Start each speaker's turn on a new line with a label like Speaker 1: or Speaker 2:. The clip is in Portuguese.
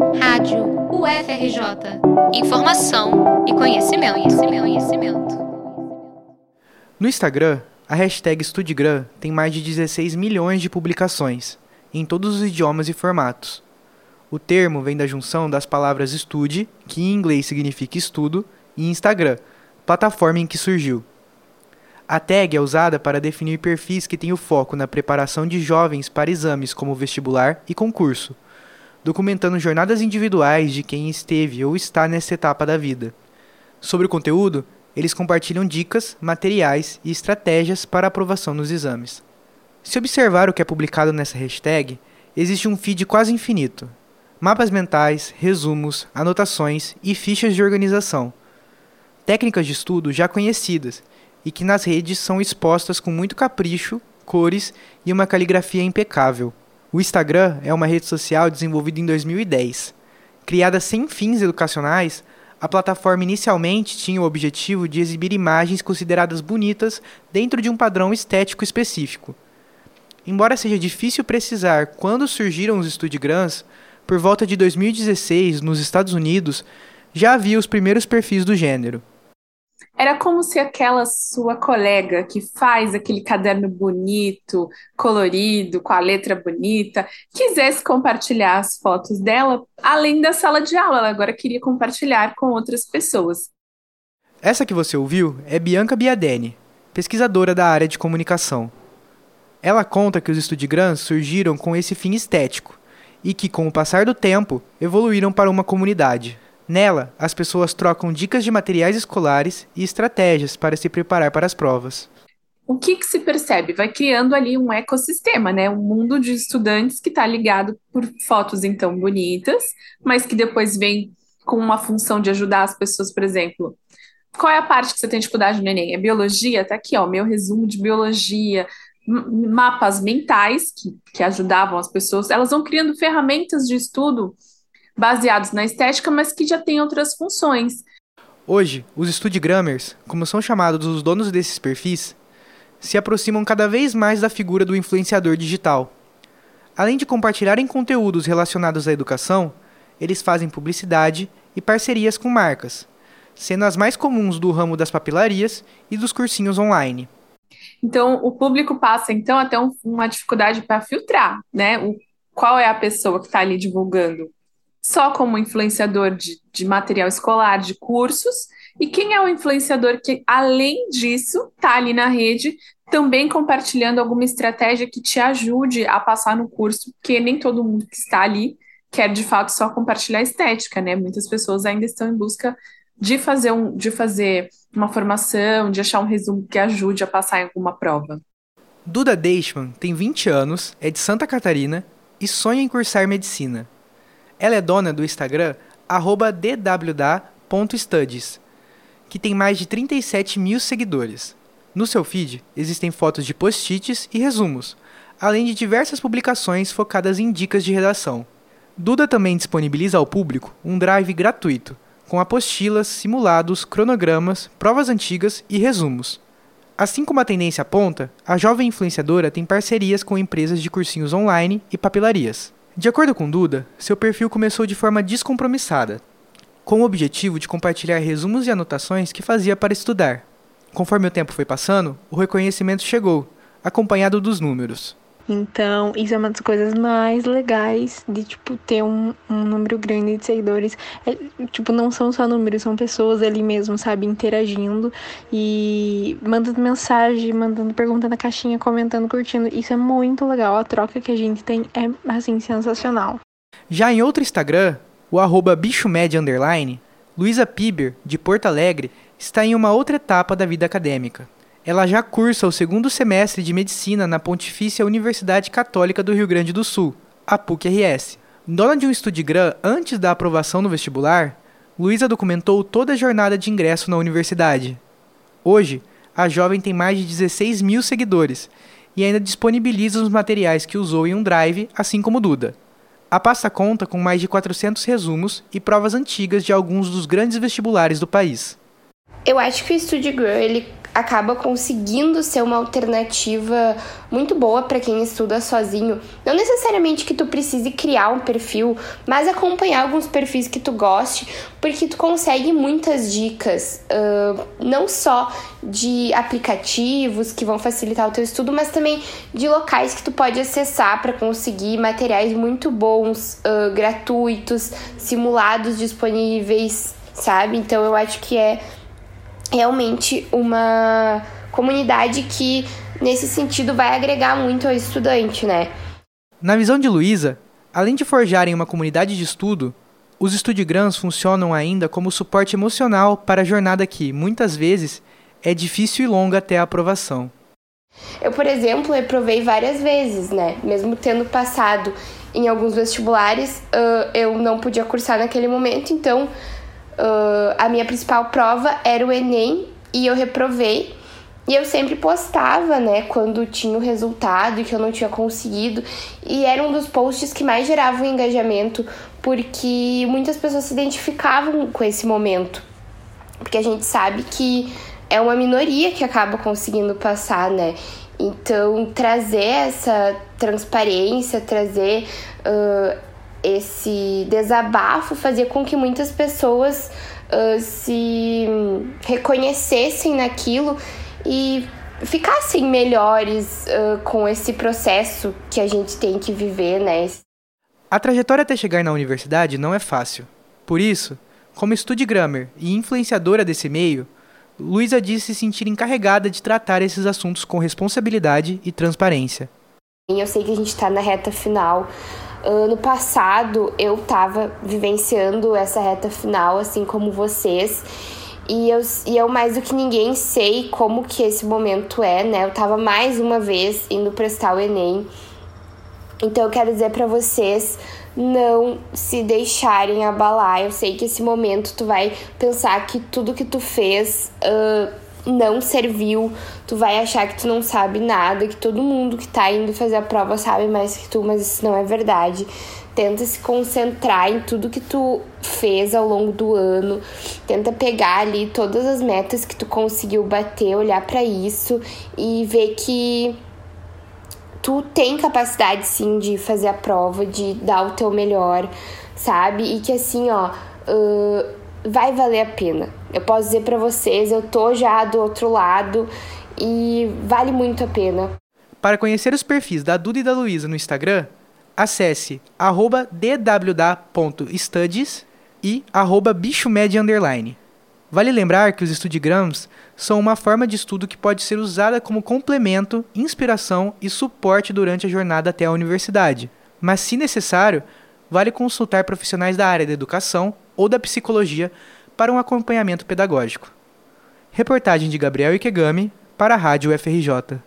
Speaker 1: Rádio UFRJ. Informação e conhecimento, conhecimento, conhecimento.
Speaker 2: No Instagram, a hashtag StudiGram tem mais de 16 milhões de publicações, em todos os idiomas e formatos. O termo vem da junção das palavras estude, que em inglês significa estudo, e Instagram, plataforma em que surgiu. A tag é usada para definir perfis que têm o foco na preparação de jovens para exames como vestibular e concurso, documentando jornadas individuais de quem esteve ou está nessa etapa da vida. Sobre o conteúdo, eles compartilham dicas, materiais e estratégias para aprovação nos exames. Se observar o que é publicado nessa hashtag, existe um feed quase infinito. Mapas mentais, resumos, anotações e fichas de organização. Técnicas de estudo já conhecidas e que nas redes são expostas com muito capricho, cores e uma caligrafia impecável. O Instagram é uma rede social desenvolvida em 2010. Criada sem fins educacionais, a plataforma inicialmente tinha o objetivo de exibir imagens consideradas bonitas dentro de um padrão estético específico. Embora seja difícil precisar quando surgiram os Studigrams, por volta de 2016, nos Estados Unidos, já havia os primeiros perfis do gênero.
Speaker 3: Era como se aquela sua colega que faz aquele caderno bonito, colorido, com a letra bonita, quisesse compartilhar as fotos dela além da sala de aula. Ela agora queria compartilhar com outras pessoas.
Speaker 2: Essa que você ouviu é Bianca Biadene, pesquisadora da área de comunicação. Ela conta que os Studigrams surgiram com esse fim estético e que, com o passar do tempo, evoluíram para uma comunidade. Nela, as pessoas trocam dicas de materiais escolares e estratégias para se preparar para as provas.
Speaker 3: O que, que se percebe? Vai criando ali um ecossistema, né? Um mundo de estudantes que está ligado por fotos então bonitas, mas que depois vem com uma função de ajudar as pessoas, por exemplo. Qual é a parte que você tem dificuldade no Enem? É biologia? Tá aqui, ó, meu resumo de biologia, mapas mentais que, que ajudavam as pessoas. Elas vão criando ferramentas de estudo baseados na estética, mas que já têm outras funções.
Speaker 2: Hoje, os Studgrammers, como são chamados os donos desses perfis, se aproximam cada vez mais da figura do influenciador digital. Além de compartilharem conteúdos relacionados à educação, eles fazem publicidade e parcerias com marcas, sendo as mais comuns do ramo das papelarias e dos cursinhos online.
Speaker 3: Então, o público passa então até um, uma dificuldade para filtrar, né? O, qual é a pessoa que está ali divulgando só como influenciador de, de material escolar, de cursos, e quem é o influenciador que, além disso, está ali na rede, também compartilhando alguma estratégia que te ajude a passar no curso, porque nem todo mundo que está ali quer de fato só compartilhar estética, né? Muitas pessoas ainda estão em busca de fazer, um, de fazer uma formação, de achar um resumo que ajude a passar em alguma prova.
Speaker 2: Duda Deichmann tem 20 anos, é de Santa Catarina e sonha em cursar medicina. Ela é dona do Instagram dwda.studies, que tem mais de 37 mil seguidores. No seu feed existem fotos de post-its e resumos, além de diversas publicações focadas em dicas de redação. Duda também disponibiliza ao público um drive gratuito, com apostilas, simulados, cronogramas, provas antigas e resumos. Assim como a tendência aponta, a jovem influenciadora tem parcerias com empresas de cursinhos online e papelarias. De acordo com Duda, seu perfil começou de forma descompromissada, com o objetivo de compartilhar resumos e anotações que fazia para estudar. Conforme o tempo foi passando, o reconhecimento chegou, acompanhado dos números.
Speaker 4: Então, isso é uma das coisas mais legais de, tipo, ter um, um número grande de seguidores. É, tipo, não são só números, são pessoas ali mesmo, sabe, interagindo e mandando mensagem, mandando pergunta na caixinha, comentando, curtindo. Isso é muito legal. A troca que a gente tem é, assim, sensacional.
Speaker 2: Já em outro Instagram, o arroba underline, Luísa Piber, de Porto Alegre, está em uma outra etapa da vida acadêmica. Ela já cursa o segundo semestre de medicina na Pontifícia Universidade Católica do Rio Grande do Sul, a PUC-RS. Dona de um Studigram antes da aprovação no vestibular, Luísa documentou toda a jornada de ingresso na universidade. Hoje, a jovem tem mais de 16 mil seguidores e ainda disponibiliza os materiais que usou em um drive, assim como Duda. A pasta conta com mais de 400 resumos e provas antigas de alguns dos grandes vestibulares do país.
Speaker 5: Eu acho que o Studio Grow, ele acaba conseguindo ser uma alternativa muito boa para quem estuda sozinho. Não necessariamente que tu precise criar um perfil, mas acompanhar alguns perfis que tu goste, porque tu consegue muitas dicas, uh, não só de aplicativos que vão facilitar o teu estudo, mas também de locais que tu pode acessar para conseguir materiais muito bons, uh, gratuitos, simulados disponíveis, sabe? Então eu acho que é realmente uma comunidade que, nesse sentido, vai agregar muito ao estudante, né?
Speaker 2: Na visão de Luísa, além de forjarem uma comunidade de estudo, os estudigrams funcionam ainda como suporte emocional para a jornada que, muitas vezes, é difícil e longa até a aprovação.
Speaker 5: Eu, por exemplo, reprovei várias vezes, né? Mesmo tendo passado em alguns vestibulares, eu não podia cursar naquele momento, então uh, a minha principal prova era o Enem e eu reprovei. E eu sempre postava, né, quando tinha o resultado e que eu não tinha conseguido. E era um dos posts que mais geravam engajamento, porque muitas pessoas se identificavam com esse momento. Porque a gente sabe que é uma minoria que acaba conseguindo passar, né? Então, trazer essa transparência, trazer uh, esse desabafo fazia com que muitas pessoas uh, se reconhecessem naquilo e ficassem melhores uh, com esse processo que a gente tem que viver, né?
Speaker 2: A trajetória até chegar na universidade não é fácil. Por isso, como Grammer e influenciadora desse meio, Luísa disse se sentir encarregada de tratar esses assuntos com responsabilidade e transparência.
Speaker 5: Eu sei que a gente está na reta final Ano passado eu estava vivenciando essa reta final, assim como vocês. E eu, e eu mais do que ninguém sei como que esse momento é, né? Eu tava mais uma vez indo prestar o Enem. Então eu quero dizer para vocês não se deixarem abalar. Eu sei que esse momento tu vai pensar que tudo que tu fez uh, não serviu, tu vai achar que tu não sabe nada, que todo mundo que tá indo fazer a prova sabe mais que tu, mas isso não é verdade. Tenta se concentrar em tudo que tu fez ao longo do ano. Tenta pegar ali todas as metas que tu conseguiu bater, olhar para isso e ver que tu tem capacidade sim de fazer a prova, de dar o teu melhor, sabe? E que assim, ó, uh, vai valer a pena. Eu posso dizer para vocês, eu tô já do outro lado e vale muito a pena.
Speaker 2: Para conhecer os perfis da Duda e da Luísa no Instagram, acesse dwda.studies e bichomed_. Vale lembrar que os estudigrams são uma forma de estudo que pode ser usada como complemento, inspiração e suporte durante a jornada até a universidade. Mas, se necessário, vale consultar profissionais da área da educação ou da psicologia para um acompanhamento pedagógico. Reportagem de Gabriel Ikegami para a Rádio FRJ.